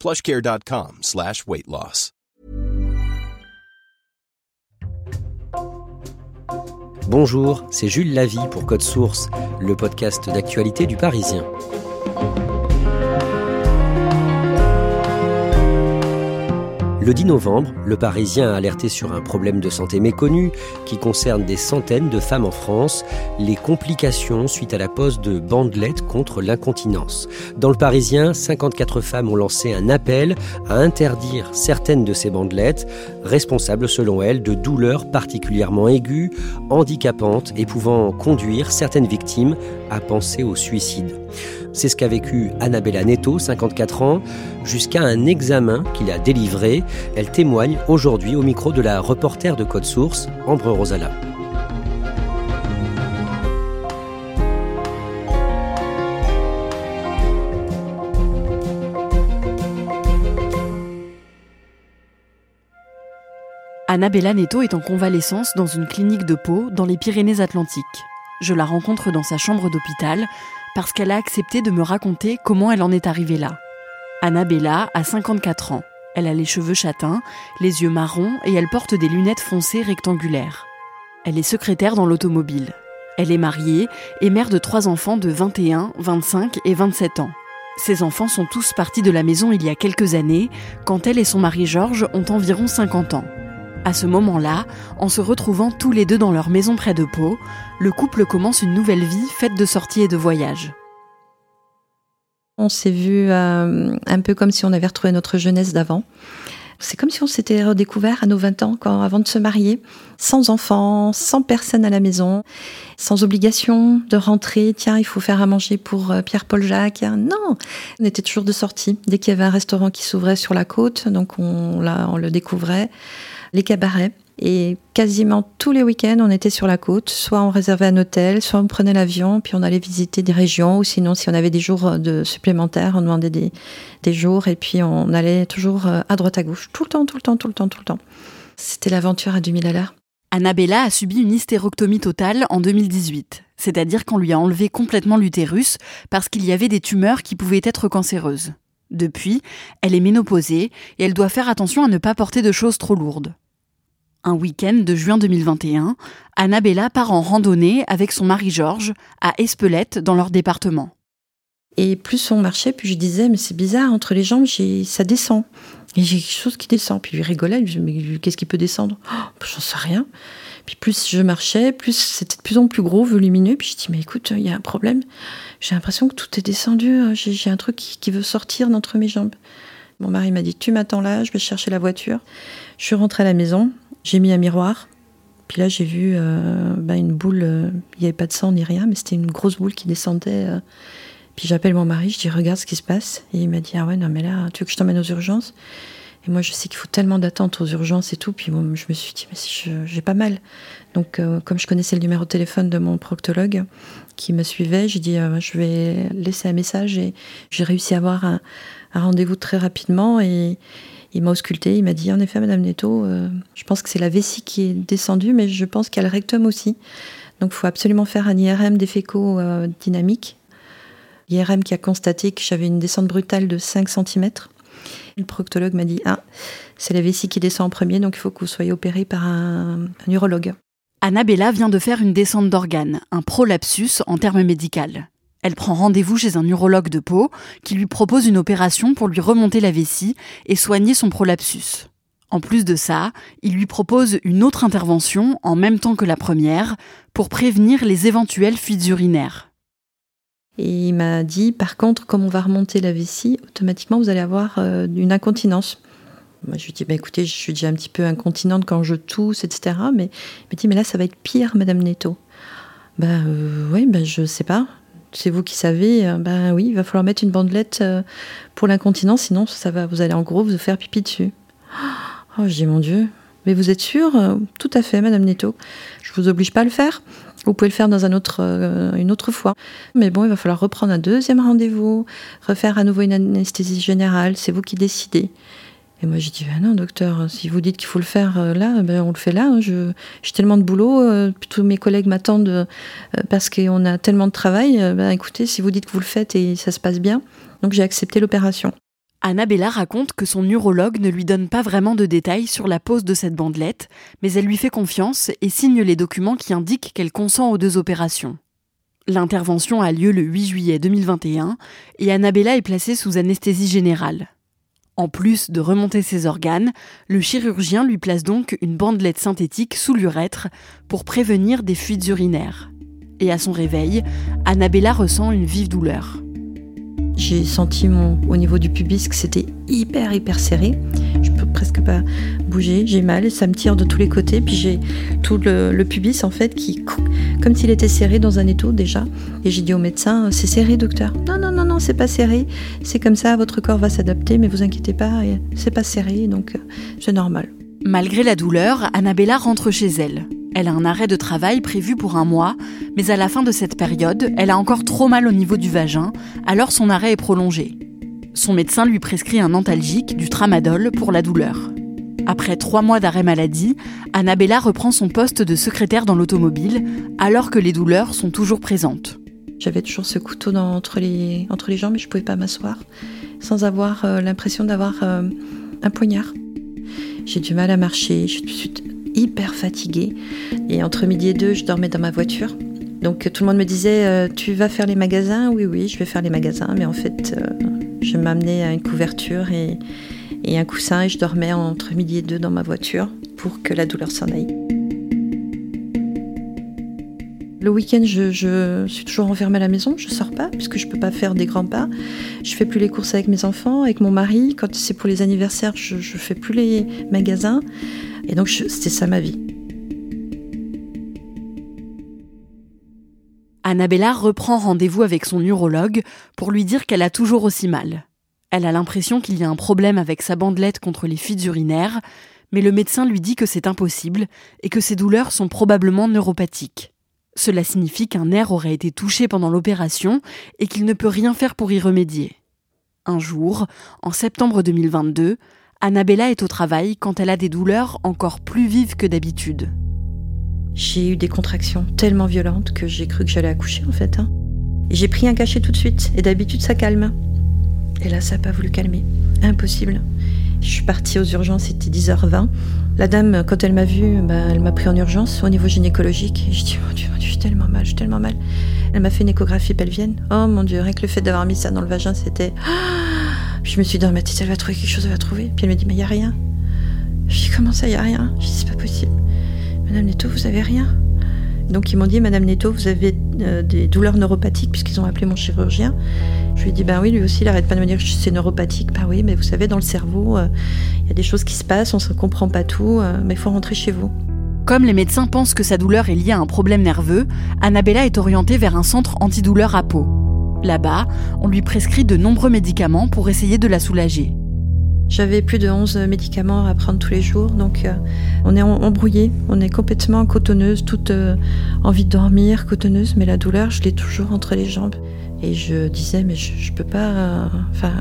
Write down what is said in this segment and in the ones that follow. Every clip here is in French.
plushcare.com slash weight. Bonjour, c'est Jules Lavie pour Code Source, le podcast d'actualité du Parisien. Le 10 novembre, le Parisien a alerté sur un problème de santé méconnu qui concerne des centaines de femmes en France, les complications suite à la pose de bandelettes contre l'incontinence. Dans le Parisien, 54 femmes ont lancé un appel à interdire certaines de ces bandelettes, responsables selon elles de douleurs particulièrement aiguës, handicapantes et pouvant conduire certaines victimes à penser au suicide. C'est ce qu'a vécu Annabella Neto, 54 ans, jusqu'à un examen qu'il a délivré. Elle témoigne aujourd'hui au micro de la reporter de Code Source, Ambre Rosala. Annabella Neto est en convalescence dans une clinique de Pau dans les Pyrénées-Atlantiques. Je la rencontre dans sa chambre d'hôpital parce qu'elle a accepté de me raconter comment elle en est arrivée là. Annabella a 54 ans. Elle a les cheveux châtains, les yeux marrons et elle porte des lunettes foncées rectangulaires. Elle est secrétaire dans l'automobile. Elle est mariée et mère de trois enfants de 21, 25 et 27 ans. Ces enfants sont tous partis de la maison il y a quelques années, quand elle et son mari Georges ont environ 50 ans. À ce moment-là, en se retrouvant tous les deux dans leur maison près de Pau, le couple commence une nouvelle vie faite de sorties et de voyages. On s'est vu euh, un peu comme si on avait retrouvé notre jeunesse d'avant. C'est comme si on s'était redécouvert à nos 20 ans, quand, avant de se marier, sans enfants, sans personne à la maison, sans obligation de rentrer. Tiens, il faut faire à manger pour euh, Pierre-Paul Jacques. Non, on était toujours de sortie. Dès qu'il y avait un restaurant qui s'ouvrait sur la côte, donc on, là, on le découvrait les cabarets. Et quasiment tous les week-ends, on était sur la côte. Soit on réservait un hôtel, soit on prenait l'avion, puis on allait visiter des régions. Ou sinon, si on avait des jours de supplémentaires, on demandait des, jours. Et puis on allait toujours euh, à droite à gauche. Tout le temps, tout le temps, tout le temps, tout le temps. C'était l'aventure à 2000 à l'heure. Annabella a subi une hystérectomie totale en 2018. C'est-à-dire qu'on lui a enlevé complètement l'utérus parce qu'il y avait des tumeurs qui pouvaient être cancéreuses. Depuis, elle est ménopausée et elle doit faire attention à ne pas porter de choses trop lourdes un week-end de juin 2021, Annabella part en randonnée avec son mari Georges à Espelette dans leur département. Et plus on marchait, plus je disais, mais c'est bizarre, entre les jambes, ça descend. Et j'ai quelque chose qui descend. Puis il rigolait, il mais qu'est-ce qui peut descendre? Oh, J'en sais rien. Puis plus je marchais, plus c'était de plus en plus gros, volumineux. Puis je dis, mais écoute, il y a un problème. J'ai l'impression que tout est descendu. J'ai un truc qui, qui veut sortir d'entre mes jambes. Mon mari m'a dit, tu m'attends là, je vais chercher la voiture. Je suis rentrée à la maison. J'ai mis un miroir. Puis là, j'ai vu euh, bah, une boule. Euh, il n'y avait pas de sang ni rien, mais c'était une grosse boule qui descendait. Euh. Puis j'appelle mon mari, je dis Regarde ce qui se passe. Et il m'a dit Ah ouais, non, mais là, tu veux que je t'emmène aux urgences? Et moi, je sais qu'il faut tellement d'attente aux urgences et tout. Puis je me suis dit Mais si j'ai pas mal. Donc, comme je connaissais le numéro de téléphone de mon proctologue qui me suivait, j'ai dit Je vais laisser un message. Et j'ai réussi à avoir un, un rendez-vous très rapidement. Et. Il m'a ausculté, il m'a dit en effet, Madame Netto, euh, je pense que c'est la vessie qui est descendue, mais je pense qu'il y a le rectum aussi. Donc il faut absolument faire un IRM des fécaux euh, dynamique. L'IRM qui a constaté que j'avais une descente brutale de 5 cm. Le proctologue m'a dit Ah, c'est la vessie qui descend en premier, donc il faut que vous soyez opéré par un, urologue. Annabella vient de faire une descente d'organes, un prolapsus en termes médicaux. Elle prend rendez-vous chez un urologue de peau qui lui propose une opération pour lui remonter la vessie et soigner son prolapsus. En plus de ça, il lui propose une autre intervention en même temps que la première pour prévenir les éventuelles fuites urinaires. Et il m'a dit, par contre, comme on va remonter la vessie, automatiquement vous allez avoir euh, une incontinence. Moi, je lui dis, bah, écoutez, je suis déjà un petit peu incontinente quand je tousse, etc. Mais il m'a dit, mais là, ça va être pire, Madame Netto. Ben oui, ben je sais pas. C'est vous qui savez. Ben oui, il va falloir mettre une bandelette pour l'incontinence, sinon ça va, vous allez en gros vous faire pipi dessus. Oh, je dis mon Dieu. Mais vous êtes sûre Tout à fait, Madame Netto. Je vous oblige pas à le faire. Vous pouvez le faire dans un autre, une autre fois. Mais bon, il va falloir reprendre un deuxième rendez-vous, refaire à nouveau une anesthésie générale. C'est vous qui décidez. Et moi, j'ai dit, ben non, docteur, si vous dites qu'il faut le faire euh, là, ben on le fait là. Hein. J'ai tellement de boulot, euh, tous mes collègues m'attendent euh, parce qu'on a tellement de travail. ben écoutez, si vous dites que vous le faites et ça se passe bien, donc j'ai accepté l'opération. Annabella raconte que son neurologue ne lui donne pas vraiment de détails sur la pose de cette bandelette, mais elle lui fait confiance et signe les documents qui indiquent qu'elle consent aux deux opérations. L'intervention a lieu le 8 juillet 2021 et Annabella est placée sous anesthésie générale. En plus de remonter ses organes, le chirurgien lui place donc une bandelette synthétique sous l'urètre pour prévenir des fuites urinaires. Et à son réveil, Annabella ressent une vive douleur. J'ai senti mon, au niveau du pubis que c'était hyper hyper serré. Je peux presque pas bouger, j'ai mal, ça me tire de tous les côtés, puis j'ai tout le, pubis en fait qui comme s'il était serré dans un étau déjà. Et j'ai dit au médecin, c'est serré docteur. Non non c'est pas serré, c'est comme ça, votre corps va s'adapter, mais vous inquiétez pas, c'est pas serré, donc euh, c'est normal. Malgré la douleur, Annabella rentre chez elle. Elle a un arrêt de travail prévu pour un mois, mais à la fin de cette période, elle a encore trop mal au niveau du vagin, alors son arrêt est prolongé. Son médecin lui prescrit un antalgique, du tramadol, pour la douleur. Après trois mois d'arrêt maladie, Annabella reprend son poste de secrétaire dans l'automobile, alors que les douleurs sont toujours présentes. J'avais toujours ce couteau entre, les, entre les jambes et je ne pouvais pas m'asseoir sans avoir euh, l'impression d'avoir euh, un poignard. J'ai du mal à marcher, je suis hyper fatiguée. Et entre midi et deux, je dormais dans ma voiture. Donc tout le monde me disait euh, Tu vas faire les magasins? Oui, oui, je vais faire les magasins. Mais en fait, je m'amenais à une couverture et, un coussin et je dormais entre midi et deux dans ma voiture pour que la douleur s'en aille. Le week-end, je, suis toujours enfermée à la maison, je sors pas puisque je peux pas faire des grands pas. Je fais plus les courses avec mes enfants, avec mon mari. Quand c'est pour les anniversaires, je, je fais plus les magasins. Et donc, c'était ça ma vie. Annabella reprend rendez-vous avec son neurologue pour lui dire qu'elle a toujours aussi mal. Elle a l'impression qu'il y a un problème avec sa bandelette contre les fuites urinaires, mais le médecin lui dit que c'est impossible et que ses douleurs sont probablement neuropathiques. Cela signifie qu'un nerf aurait été touché pendant l'opération et qu'il ne peut rien faire pour y remédier. Un jour, en septembre 2022, Annabella est au travail quand elle a des douleurs encore plus vives que d'habitude. J'ai eu des contractions tellement violentes que j'ai cru que j'allais accoucher en fait. Hein. J'ai pris un cachet tout de suite et d'habitude ça calme. Et là ça n'a pas voulu calmer. Impossible. Je suis partie aux urgences, c'était 10h20. La dame, quand elle m'a vue, bah, elle m'a pris en urgence au niveau gynécologique. Et je dis, oh Dieu, je suis tellement mal, suis tellement mal. Elle m'a fait une échographie pelvienne. Oh mon Dieu, rien que le fait d'avoir mis ça dans le vagin, c'était... je me suis dit, si elle va trouver quelque chose, elle va trouver. Puis elle me dit, mais il n'y a rien. Je dis, comment ça, il n'y a rien? Je dis, c'est pas possible. Madame Netto, vous avez rien Donc ils m'ont dit, Madame Netto, vous avez euh, des douleurs neuropathiques, puisqu'ils ont appelé mon chirurgien. Je lui ai dit, ben oui, lui aussi, il arrête pas de me dire que c'est neuropathique. Ben oui, mais vous savez, dans le cerveau, euh, il y a des choses qui se passent, on ne comprend pas tout, euh, mais il faut rentrer chez vous. Comme les médecins pensent que sa douleur est liée à un problème nerveux, Annabella est orientée vers un centre antidouleur à peau. Là-bas, on lui prescrit de nombreux médicaments pour essayer de la soulager. J'avais plus de 11 médicaments à prendre tous les jours, donc euh, on est embrouillé, on est complètement cotonneuse, toute euh, envie de dormir, cotonneuse, mais la douleur, je l'ai toujours entre les jambes. Et je disais, mais je, peux pas. Euh, enfin,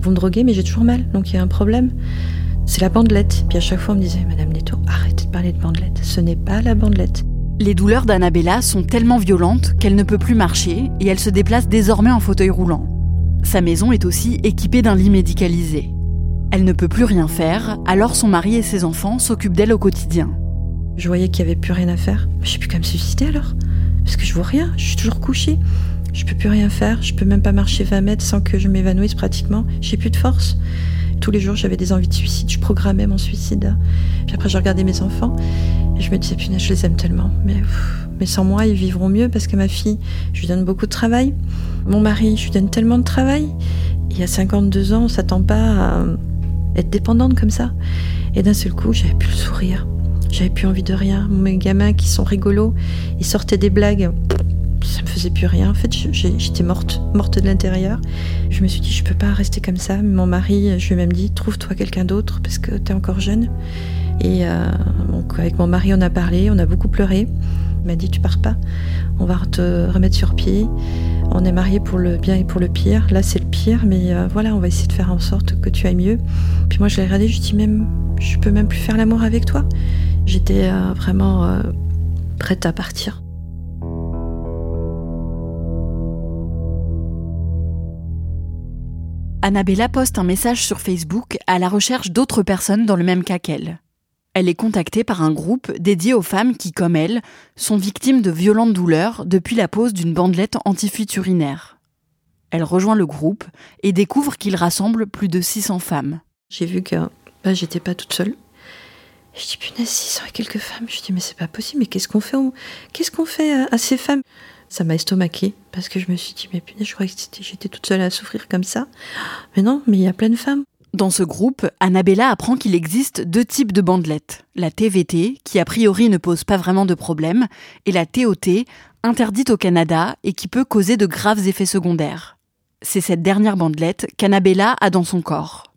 vous me droguez, mais j'ai toujours mal, donc il y a un problème. C'est la bandelette. Puis à chaque fois, on me disait, Madame Netto, arrêtez de parler de bandelette. Ce n'est pas la bandelette. Les douleurs d'Annabella sont tellement violentes qu'elle ne peut plus marcher et elle se déplace désormais en fauteuil roulant. Sa maison est aussi équipée d'un lit médicalisé. Elle ne peut plus rien faire, alors son mari et ses enfants s'occupent d'elle au quotidien. Je voyais qu'il n'y avait plus rien à faire. Je sais plus qu'à me suicider alors. Parce que je vois rien, je suis toujours couchée. Je peux plus rien faire, je peux même pas marcher 20 mètres sans que je m'évanouisse pratiquement. J'ai plus de force. tous les jours, j'avais des envies de suicide. Je programmais mon suicide. Puis après, je regardais mes enfants et je me disais, punaise, je les aime tellement. Mais, mais sans moi, ils vivront mieux parce que ma fille, je lui donne beaucoup de travail. Mon mari, je lui donne tellement de travail. Il y a 52 ans, on s'attend pas à être dépendante comme ça. Et d'un seul coup, j'avais plus le sourire. J'avais plus envie de rien. Mes gamins qui sont rigolos, ils sortaient des blagues ça me faisait plus rien. En fait, j'étais morte, morte de l'intérieur. Je me suis dit, je peux pas rester comme ça. Mon mari, je lui ai même dit, trouve-toi quelqu'un d'autre parce que tu es encore jeune. Et euh, donc, avec mon mari, on a parlé, on a beaucoup pleuré. Il m'a dit, tu pars pas, on va te remettre sur pied. On est mariés pour le bien et pour le pire. Là, c'est le pire, mais euh, voilà, on va essayer de faire en sorte que tu ailles mieux. Puis moi, je l'ai regardé, je dit, même, je peux même plus faire l'amour avec toi. J'étais euh, vraiment prête à partir. Annabella poste un message sur Facebook à la recherche d'autres personnes dans le même cas qu'elle. Elle est contactée par un groupe dédié aux femmes qui, comme elle, sont victimes de violentes douleurs depuis la pose d'une bandelette anti-fuite urinaire. Elle rejoint le groupe et découvre qu'il rassemble plus de 600 femmes. J'ai vu que bah, j'étais pas toute seule. Je dis punaise, 600 et quelques femmes. Je dis mais c'est pas possible, mais qu'est-ce qu'on fait, qu'est-ce fait à ces femmes? Ça m'a estomaqué parce que je me suis dit, mais punaise, je croyais que j'étais toute seule à souffrir comme ça. Mais non, mais il y a plein de femmes. Dans ce groupe, Annabella apprend qu'il existe deux types de bandelettes. La TVT, qui a priori ne pose pas vraiment de problème, et la TOT, interdite au Canada et qui peut causer de graves effets secondaires. C'est cette dernière bandelette qu'Annabella a dans son corps.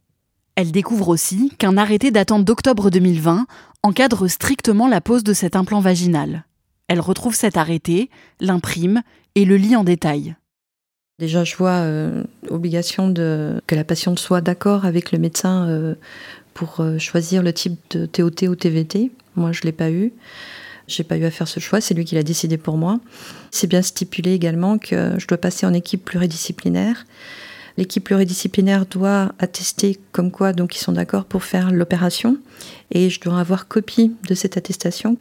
Elle découvre aussi qu'un arrêté datant d'octobre 2020 encadre strictement la pose de cet implant vaginal. Elle retrouve cet arrêté, l'imprime et le lit en détail. Déjà, je vois euh, obligation de que la patiente soit d'accord avec le médecin euh, pour euh, choisir le type de TOT ou TVT. Moi, je l'ai pas eu. J'ai pas eu à faire ce choix, c'est lui qui l'a décidé pour moi. C'est bien stipulé également que je dois passer en équipe pluridisciplinaire. L'équipe pluridisciplinaire doit attester comme quoi donc ils sont d'accord pour faire l'opération et je dois avoir copie de cette attestation.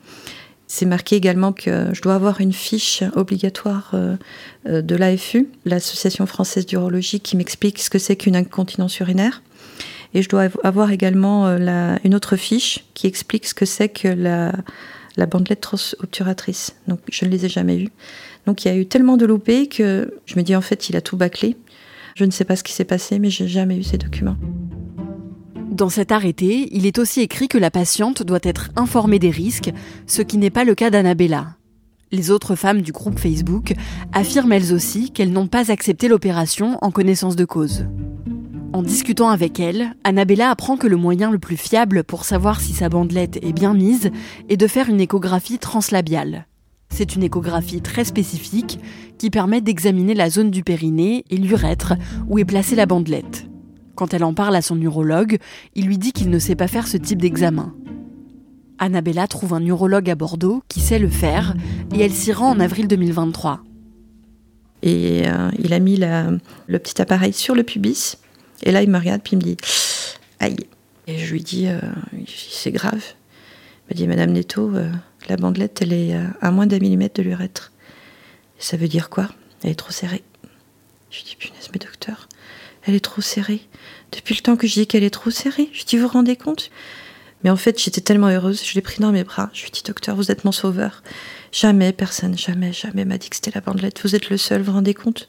C'est marqué également que je dois avoir une fiche obligatoire euh, euh, de l'AFU, l'Association française d'urologie, qui m'explique ce que c'est qu'une incontinence urinaire. Et je dois avoir également euh, une autre fiche qui explique ce que c'est que la, bandelette transobturatrice. Donc je ne les ai jamais eues. Donc il y a eu tellement de loupés que je me dis en fait il a tout bâclé. Je ne sais pas ce qui s'est passé, mais j'ai jamais eu ces documents. Dans cet arrêté, il est aussi écrit que la patiente doit être informée des risques, ce qui n'est pas le cas d'Annabella. Les autres femmes du groupe Facebook affirment elles aussi qu'elles n'ont pas accepté l'opération en connaissance de cause. En discutant avec elle, Annabella apprend que le moyen le plus fiable pour savoir si sa bandelette est bien mise est de faire une échographie translabiale. C'est une échographie très spécifique qui permet d'examiner la zone du périnée et l'urètre où est placée la bandelette. Quand elle en parle à son urologue, il lui dit qu'il ne sait pas faire ce type d'examen. Annabella trouve un urologue à Bordeaux qui sait le faire et elle s'y rend en avril 2023. Et euh, il a mis le petit appareil sur le pubis. Et là, il me regarde puis il me dit Aïe. Et je lui dis euh, C'est grave. Il me dit Madame Netto, euh, la bandelette, elle est à moins d'un millimètre de l'urètre. Ça veut dire quoi? Elle est trop serrée. Je lui dis Punaise, mais docteur, elle est trop serrée. Depuis le temps que je dis qu'elle est trop serrée, je dis, vous vous rendez compte? Mais en fait, j'étais tellement heureuse, je l'ai pris dans mes bras. Je lui ai dit, docteur, vous êtes mon sauveur. Jamais, personne, jamais, jamais m'a dit que c'était la bandelette. Vous êtes le seul, vous vous rendez compte?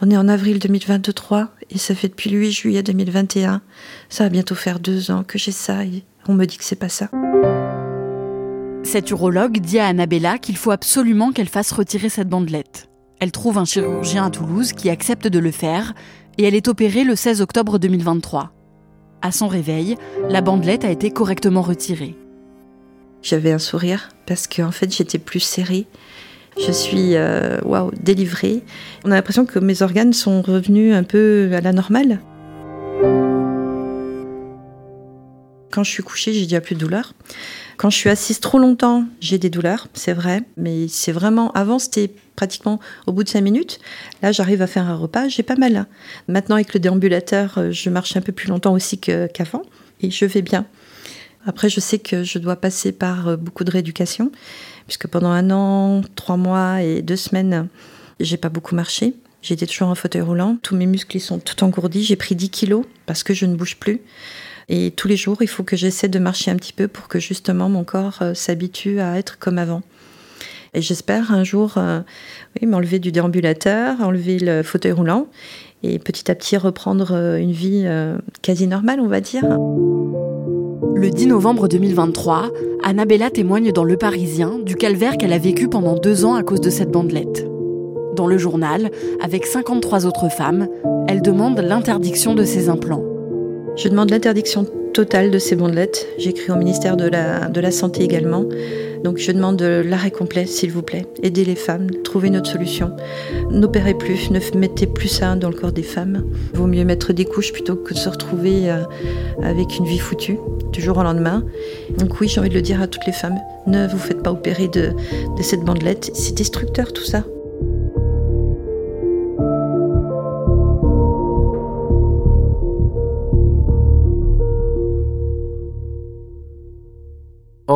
On est en avril 2023 et ça fait depuis le 8 juillet 2021. Ça va bientôt faire deux ans que j'ai ça et on me dit que c'est pas ça. Cet urologue dit à Annabella qu'il faut absolument qu'elle fasse retirer cette bandelette. Elle trouve un chirurgien à Toulouse qui accepte de le faire et elle est opérée le 16 octobre 2023. À son réveil, la bandelette a été correctement retirée. J'avais un sourire parce qu'en fait j'étais plus serrée. Je suis euh, waouh délivrée. On a l'impression que mes organes sont revenus un peu à la normale. Quand je suis couchée, j'ai déjà plus de douleur. Quand je suis assise trop longtemps, j'ai des douleurs, c'est vrai, mais c'est vraiment. Avant, c'était pratiquement au bout de cinq minutes. Là, j'arrive à faire un repas, j'ai pas mal. Maintenant, avec le déambulateur, euh, je marche un peu plus longtemps aussi qu'avant et je vais bien. Après, je sais que je dois passer par euh, beaucoup de rééducation, puisque pendant un an, trois mois et deux semaines, j'ai pas beaucoup marché. J'étais toujours en fauteuil roulant. Tous mes muscles sont tout engourdis. J'ai pris 10 kilos parce que je ne bouge plus. Et tous les jours, il faut que j'essaie de marcher un petit peu pour que justement mon corps euh, s'habitue à être comme avant. Et j'espère un jour euh, m'enlever du déambulateur, enlever le fauteuil roulant et petit à petit reprendre euh, une vie quasi normale, on va dire. Le 10 novembre 2023, Annabella témoigne dans Le Parisien du calvaire qu'elle a vécu pendant deux ans à cause de cette bandelette. Dans le journal, avec 53 autres femmes, elle demande l'interdiction de ses implants. Je demande l'interdiction totale de ces bandelettes. J'écris au ministère de la, de la Santé également. Donc je demande l'arrêt complet, s'il vous plaît. Aidez les femmes, trouvez notre solution. N'opérez plus, ne mettez plus ça dans le corps des femmes. Vaut mieux mettre des couches plutôt que de se retrouver euh, avec une vie foutue, du jour au lendemain. Donc oui, j'ai envie de le dire à toutes les femmes. Ne vous faites pas opérer de, de cette bandelette. C'est destructeur tout ça.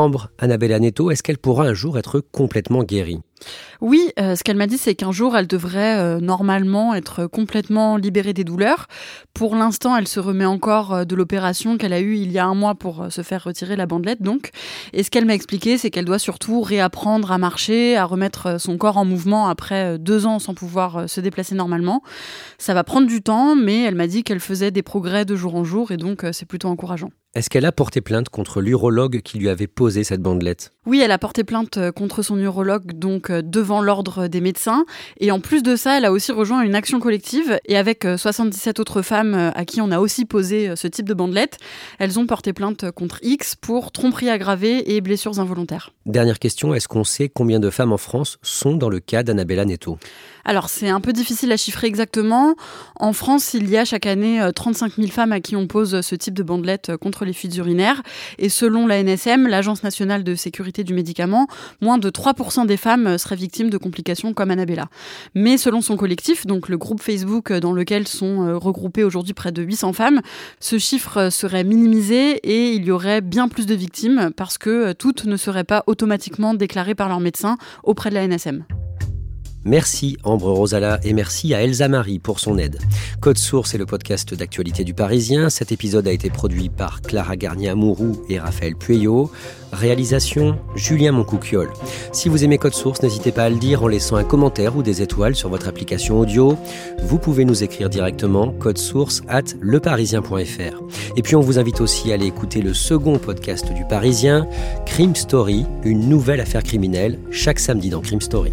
Ambre Annabella Netto, est-ce qu'elle pourra un jour être complètement guérie? Oui, euh, ce qu'elle m'a dit, c'est qu'un jour, elle devrait euh, normalement être complètement libérée des douleurs. Pour l'instant, elle se remet encore euh, de l'opération qu'elle a eue il y a un mois pour se faire retirer la bandelette, donc. Et ce qu'elle m'a expliqué, c'est qu'elle doit surtout réapprendre à marcher, à remettre son corps en mouvement après deux ans sans pouvoir se déplacer normalement. Ça va prendre du temps, mais elle m'a dit qu'elle faisait des progrès de jour en jour, et donc c'est plutôt encourageant. Est-ce qu'elle a porté plainte contre l'urologue qui lui avait posé cette bandelette? Oui, elle a porté plainte contre son urologue, donc euh, devant l'ordre des médecins. Et en plus de ça, elle a aussi rejoint une action collective. Et avec 77 euh, autres femmes euh, à qui on a aussi posé ce type de bandelette, elles ont porté plainte contre X pour tromperie aggravée et blessures involontaires. Dernière question, est-ce qu'on sait combien de femmes en France sont dans le cas d'Annabella Netto? Alors c'est un peu difficile à chiffrer exactement. En France, il y a chaque année 35 000 femmes à qui on pose ce type de bandelette contre les fuites urinaires. Et selon la NSM, l'Agence nationale de sécurité du médicament, moins de 3% des femmes seraient victimes de complications comme Annabella. Mais selon son collectif, donc le groupe Facebook dans lequel sont euh, regroupées aujourd'hui près de 800 femmes, ce chiffre serait minimisé et il y aurait bien plus de victimes parce que euh, toutes ne seraient pas automatiquement déclarées par leur médecin auprès de la NSM. Merci Ambre Rosala et merci à Elsa Marie pour son aide. Code Source est le podcast d'actualité du Parisien. Cet épisode a été produit par Clara Garnier-Amouroux et Raphaël Pueyo. Réalisation Julien Moncouquiole. Si vous aimez Code Source, n'hésitez pas à le dire en laissant un commentaire ou des étoiles sur votre application audio. Vous pouvez nous écrire directement code source at leparisien.fr. Et puis on vous invite aussi à aller écouter le second podcast du Parisien, Crime Story, une nouvelle affaire criminelle, chaque samedi dans Crime Story.